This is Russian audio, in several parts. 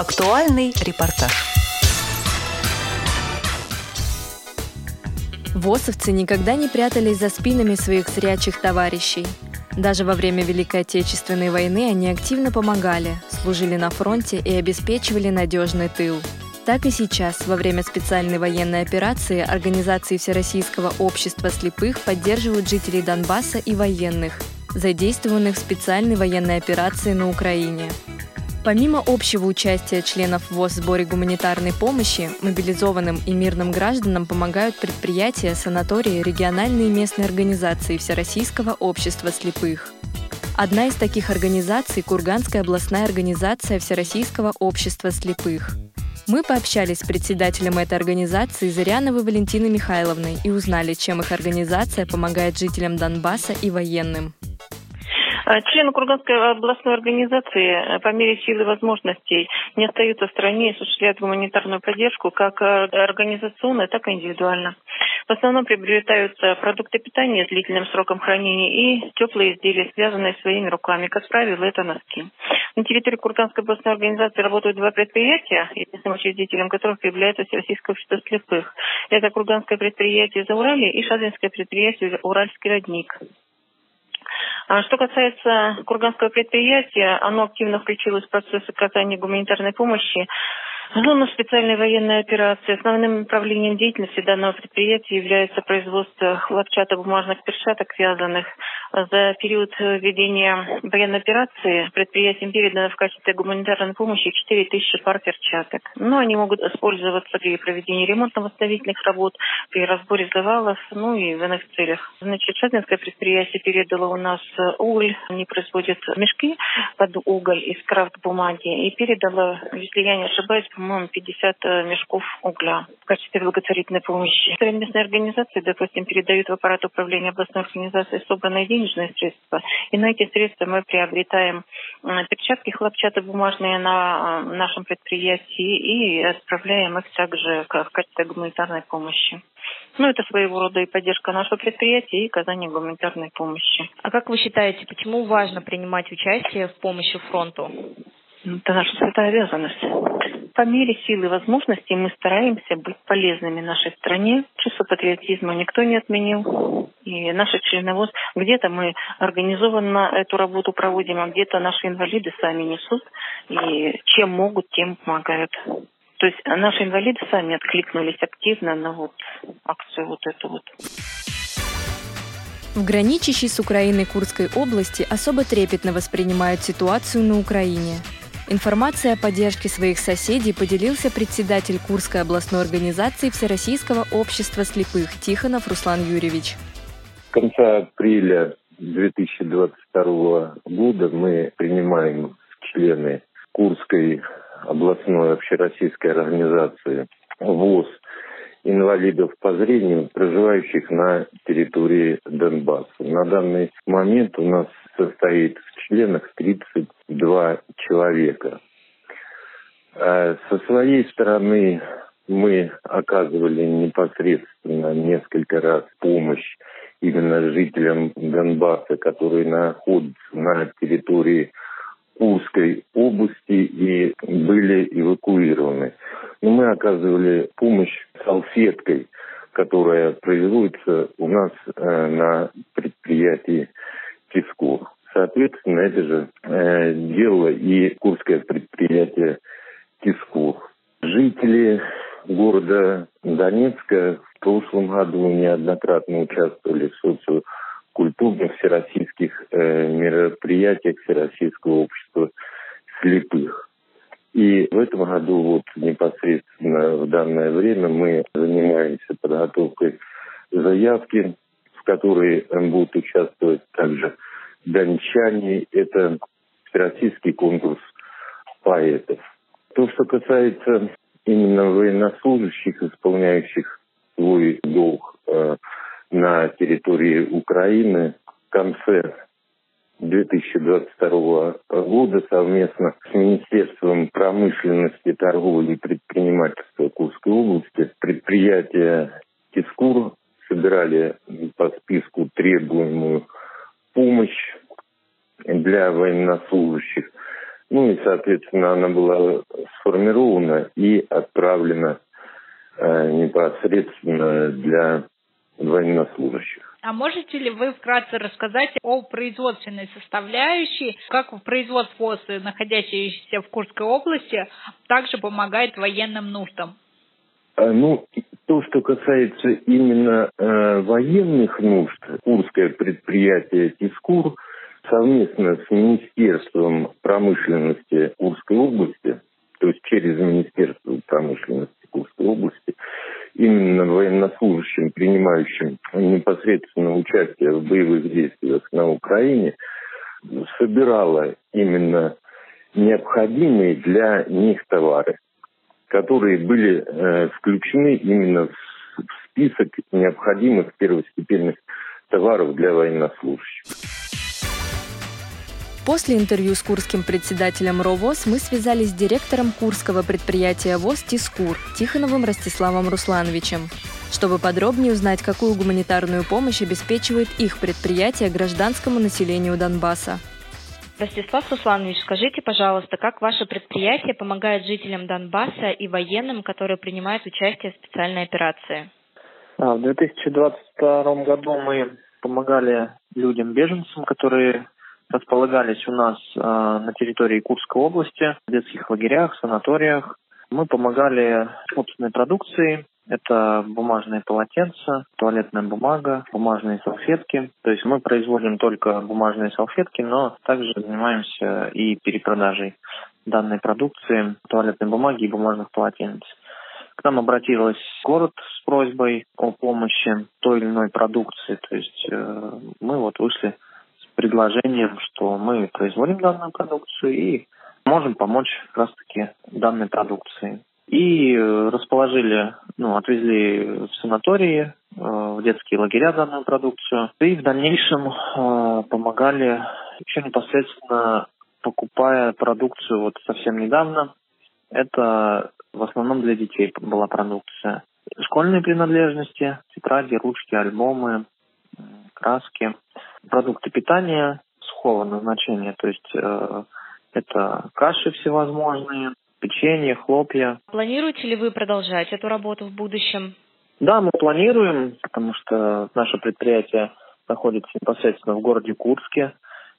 Актуальный репортаж. ВОСовцы никогда не прятались за спинами своих зрячих товарищей. Даже во время Великой Отечественной войны они активно помогали, служили на фронте и обеспечивали надежный тыл. Так и сейчас, во время специальной военной операции, организации Всероссийского общества слепых поддерживают жителей Донбасса и военных, задействованных в специальной военной операции на Украине. Помимо общего участия членов ВОЗ в сборе гуманитарной помощи, мобилизованным и мирным гражданам помогают предприятия, санатории, региональные и местные организации Всероссийского общества слепых. Одна из таких организаций – Курганская областная организация Всероссийского общества слепых. Мы пообщались с председателем этой организации Зыряновой Валентиной Михайловной и узнали, чем их организация помогает жителям Донбасса и военным. А, члены Курганской областной организации э, по мере силы возможностей не остаются в стране и осуществляют гуманитарную поддержку как э, организационно, так и индивидуально. В основном приобретаются продукты питания с длительным сроком хранения и теплые изделия, связанные своими руками. Как правило, это носки. На территории Курганской областной организации работают два предприятия, единственным учредителем которых является Всероссийское общество слепых. Это Курганское предприятие «Зауралье» и Шадринское предприятие «Уральский родник». А что касается Курганского предприятия, оно активно включилось в процесс оказания гуманитарной помощи Зона специальной военной операции. Основным направлением деятельности данного предприятия является производство хлопчатобумажных перчаток, связанных за период ведения военной операции предприятиям передано в качестве гуманитарной помощи 4 тысячи пар перчаток. Но они могут использоваться при проведении ремонтно-восстановительных работ, при разборе завалов, ну и в иных целях. Значит, Шатинское предприятие передало у нас уголь. Они производят мешки под уголь из крафт-бумаги и передало, если я не ошибаюсь, по-моему, 50 э, мешков угля в качестве благотворительной помощи. Местные организации, допустим, передают в аппарат управления областной организации собранные денежные средства. И на эти средства мы приобретаем э, перчатки хлопчатобумажные на э, нашем предприятии и отправляем их также в качестве гуманитарной помощи. Ну, это своего рода и поддержка нашего предприятия, и оказание гуманитарной помощи. А как вы считаете, почему важно принимать участие в помощи фронту? Это наша святая обязанность. По мере силы и возможностей мы стараемся быть полезными нашей стране. Чувство патриотизма никто не отменил. И наши члены ВОЗ, где-то мы организованно эту работу проводим, а где-то наши инвалиды сами несут. И чем могут, тем помогают. То есть наши инвалиды сами откликнулись активно на вот акцию вот эту вот. В граничащей с Украиной Курской области особо трепетно воспринимают ситуацию на Украине. Информацией о поддержке своих соседей поделился председатель Курской областной организации Всероссийского общества слепых Тихонов Руслан Юрьевич. В конце апреля 2022 года мы принимаем члены Курской областной общероссийской организации ВОЗ инвалидов по зрению, проживающих на территории Донбасса. На данный момент у нас состоит в членах 32 человека. А со своей стороны мы оказывали непосредственно несколько раз помощь именно жителям Донбасса, которые находятся на территории Курской области и были эвакуированы. Но мы оказывали помощь салфеткой, которая производится у нас э, на предприятии Песков. Соответственно, это же э, дело и курское предприятие Тисков. Жители города Донецка в прошлом году неоднократно участвовали в социокультурных всероссийских э, мероприятиях Всероссийского общества слепых. И в этом году вот непосредственно в данное время мы занимаемся подготовкой заявки в которой будут участвовать также дончане. Это всероссийский конкурс поэтов. То, что касается именно военнослужащих, исполняющих свой долг э, на территории Украины, в конце 2022 года совместно с Министерством промышленности, торговли и предпринимательства Курской области предприятие Тискур собирали по списку требуемую помощь для военнослужащих. Ну и, соответственно, она была сформирована и отправлена э, непосредственно для военнослужащих. А можете ли вы вкратце рассказать о производственной составляющей, как производство ОСы, находящееся в Курской области, также помогает военным нуждам? А, ну, то, что касается именно э, военных нужд, Курское предприятие «Тискур» совместно с Министерством промышленности Курской области, то есть через Министерство промышленности Курской области, именно военнослужащим, принимающим непосредственно участие в боевых действиях на Украине, собирала именно необходимые для них товары, которые были э, включены именно в список необходимых первостепенных товаров для военнослужащих. После интервью с курским председателем РОВОЗ мы связались с директором курского предприятия ВОЗ «Тискур» Тихоновым Ростиславом Руслановичем, чтобы подробнее узнать, какую гуманитарную помощь обеспечивает их предприятие гражданскому населению Донбасса. Ростислав Русланович, скажите, пожалуйста, как ваше предприятие помогает жителям Донбасса и военным, которые принимают участие в специальной операции? А, в 2022 году мы помогали людям-беженцам, которые располагались у нас э, на территории Курской области, в детских лагерях, санаториях. Мы помогали собственной продукцией. Это бумажные полотенца, туалетная бумага, бумажные салфетки. То есть мы производим только бумажные салфетки, но также занимаемся и перепродажей данной продукции, туалетной бумаги и бумажных полотенец. К нам обратилась город с просьбой о помощи той или иной продукции. То есть э, мы вот вышли предложением, что мы производим данную продукцию и можем помочь как раз-таки данной продукции. И э, расположили, ну, отвезли в санатории, э, в детские лагеря данную продукцию. И в дальнейшем э, помогали еще непосредственно покупая продукцию вот совсем недавно. Это в основном для детей была продукция. Школьные принадлежности, тетради, ручки, альбомы, краски продукты питания сухого назначения, то есть э, это каши всевозможные, печенье, хлопья. Планируете ли вы продолжать эту работу в будущем? Да, мы планируем, потому что наше предприятие находится непосредственно в городе Курске.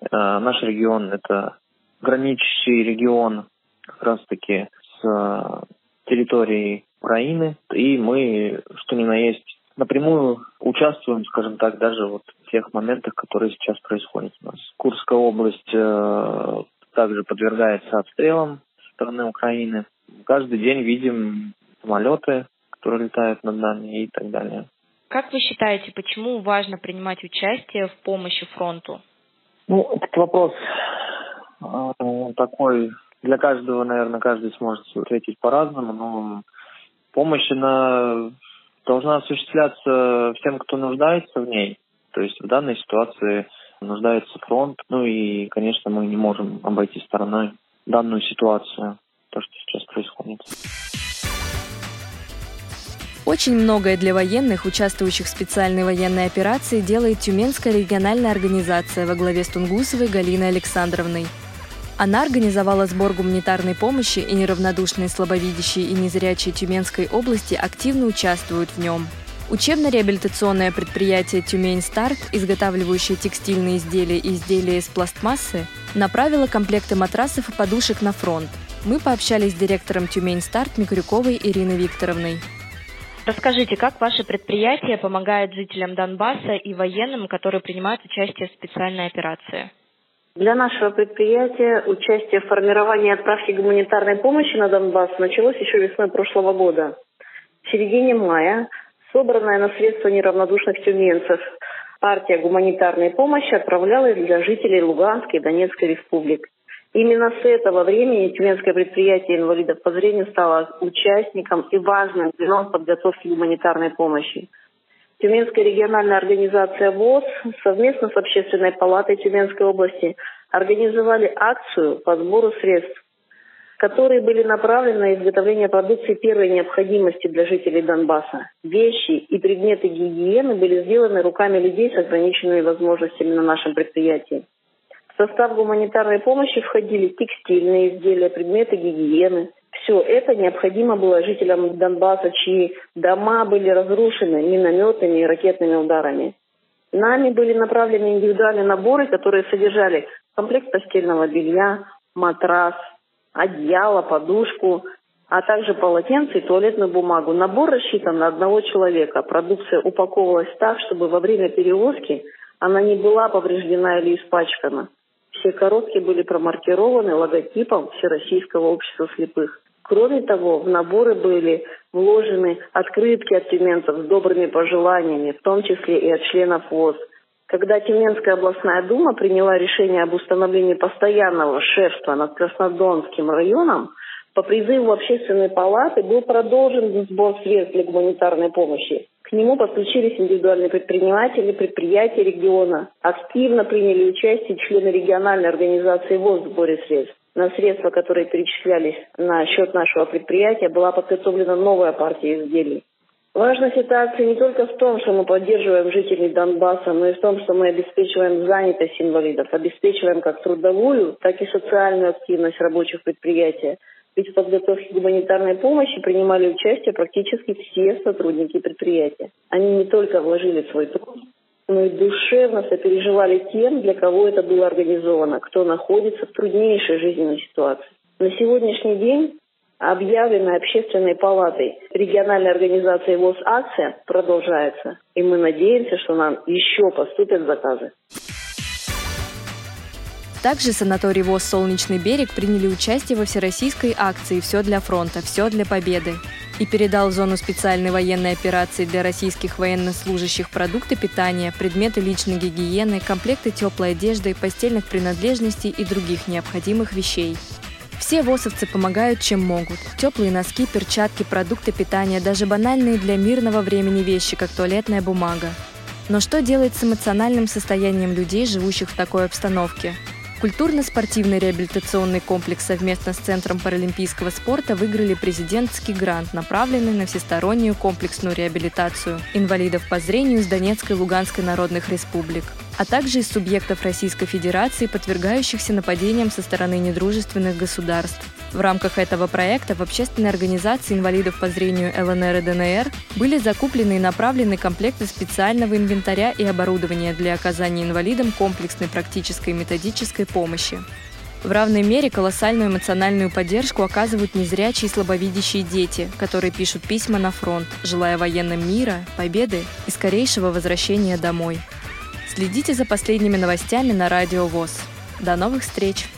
Э, наш регион – это граничащий регион как раз-таки с э, территорией Украины, и мы, что ни на есть, напрямую участвуем, скажем так, даже вот тех моментах, которые сейчас происходят у нас. Курская область э, также подвергается обстрелам со стороны Украины. Каждый день видим самолеты, которые летают над нами и так далее. Как вы считаете, почему важно принимать участие в помощи фронту? Ну, этот вопрос э, такой для каждого, наверное, каждый сможет ответить по-разному, но помощь, она должна осуществляться всем, кто нуждается в ней. То есть в данной ситуации нуждается фронт. Ну и, конечно, мы не можем обойти стороной данную ситуацию, то, что сейчас происходит. Очень многое для военных, участвующих в специальной военной операции, делает Тюменская региональная организация во главе с Тунгусовой Галиной Александровной – она организовала сбор гуманитарной помощи, и неравнодушные слабовидящие и незрячие Тюменской области активно участвуют в нем. Учебно-реабилитационное предприятие «Тюмень Старт», изготавливающее текстильные изделия и изделия из пластмассы, направило комплекты матрасов и подушек на фронт. Мы пообщались с директором «Тюмень Старт» Микрюковой Ириной Викторовной. Расскажите, как ваше предприятие помогает жителям Донбасса и военным, которые принимают участие в специальной операции? Для нашего предприятия участие в формировании и отправке гуманитарной помощи на Донбасс началось еще весной прошлого года. В середине мая собранная на средства неравнодушных тюменцев. Партия гуманитарной помощи отправлялась для жителей Луганской и Донецкой республик. Именно с этого времени Тюменское предприятие инвалидов по зрению стало участником и важным звеном подготовки гуманитарной помощи – Тюменская региональная организация ВОЗ совместно с Общественной палатой Тюменской области организовали акцию по сбору средств, которые были направлены на изготовление продукции первой необходимости для жителей Донбасса. Вещи и предметы гигиены были сделаны руками людей с ограниченными возможностями на нашем предприятии. В состав гуманитарной помощи входили текстильные изделия, предметы гигиены. Все это необходимо было жителям Донбасса, чьи дома были разрушены минометными и ракетными ударами. Нами были направлены индивидуальные наборы, которые содержали комплект постельного белья, матрас, одеяло, подушку, а также полотенце и туалетную бумагу. Набор рассчитан на одного человека. Продукция упаковывалась так, чтобы во время перевозки она не была повреждена или испачкана. Все коробки были промаркированы логотипом Всероссийского общества слепых. Кроме того, в наборы были вложены открытки от тюменцев с добрыми пожеланиями, в том числе и от членов ВОЗ. Когда Тюменская областная дума приняла решение об установлении постоянного шефства над Краснодонским районом, по призыву общественной палаты был продолжен сбор средств для гуманитарной помощи. К нему подключились индивидуальные предприниматели, предприятия региона. Активно приняли участие члены региональной организации ВОЗ в сборе средств. На средства, которые перечислялись на счет нашего предприятия, была подготовлена новая партия изделий. Важная ситуация не только в том, что мы поддерживаем жителей Донбасса, но и в том, что мы обеспечиваем занятость инвалидов, обеспечиваем как трудовую, так и социальную активность рабочих предприятий. Ведь в подготовке гуманитарной помощи принимали участие практически все сотрудники предприятия. Они не только вложили свой труд, но и душевно сопереживали тем, для кого это было организовано, кто находится в труднейшей жизненной ситуации. На сегодняшний день объявленная общественной палатой региональной организации ВОЗ акция продолжается. И мы надеемся, что нам еще поступят заказы. Также санаторий ВОЗ «Солнечный берег» приняли участие во всероссийской акции «Все для фронта, все для победы» и передал зону специальной военной операции для российских военнослужащих продукты питания, предметы личной гигиены, комплекты теплой одежды, постельных принадлежностей и других необходимых вещей. Все ВОСовцы помогают, чем могут. Теплые носки, перчатки, продукты питания, даже банальные для мирного времени вещи, как туалетная бумага. Но что делать с эмоциональным состоянием людей, живущих в такой обстановке? Культурно-спортивный реабилитационный комплекс совместно с Центром паралимпийского спорта выиграли президентский грант, направленный на всестороннюю комплексную реабилитацию инвалидов по зрению из Донецкой и Луганской народных республик а также из субъектов Российской Федерации, подвергающихся нападениям со стороны недружественных государств. В рамках этого проекта в общественной организации инвалидов по зрению ЛНР и ДНР были закуплены и направлены комплекты специального инвентаря и оборудования для оказания инвалидам комплексной практической и методической помощи. В равной мере колоссальную эмоциональную поддержку оказывают незрячие и слабовидящие дети, которые пишут письма на фронт, желая военным мира, победы и скорейшего возвращения домой. Следите за последними новостями на Радио ВОЗ. До новых встреч!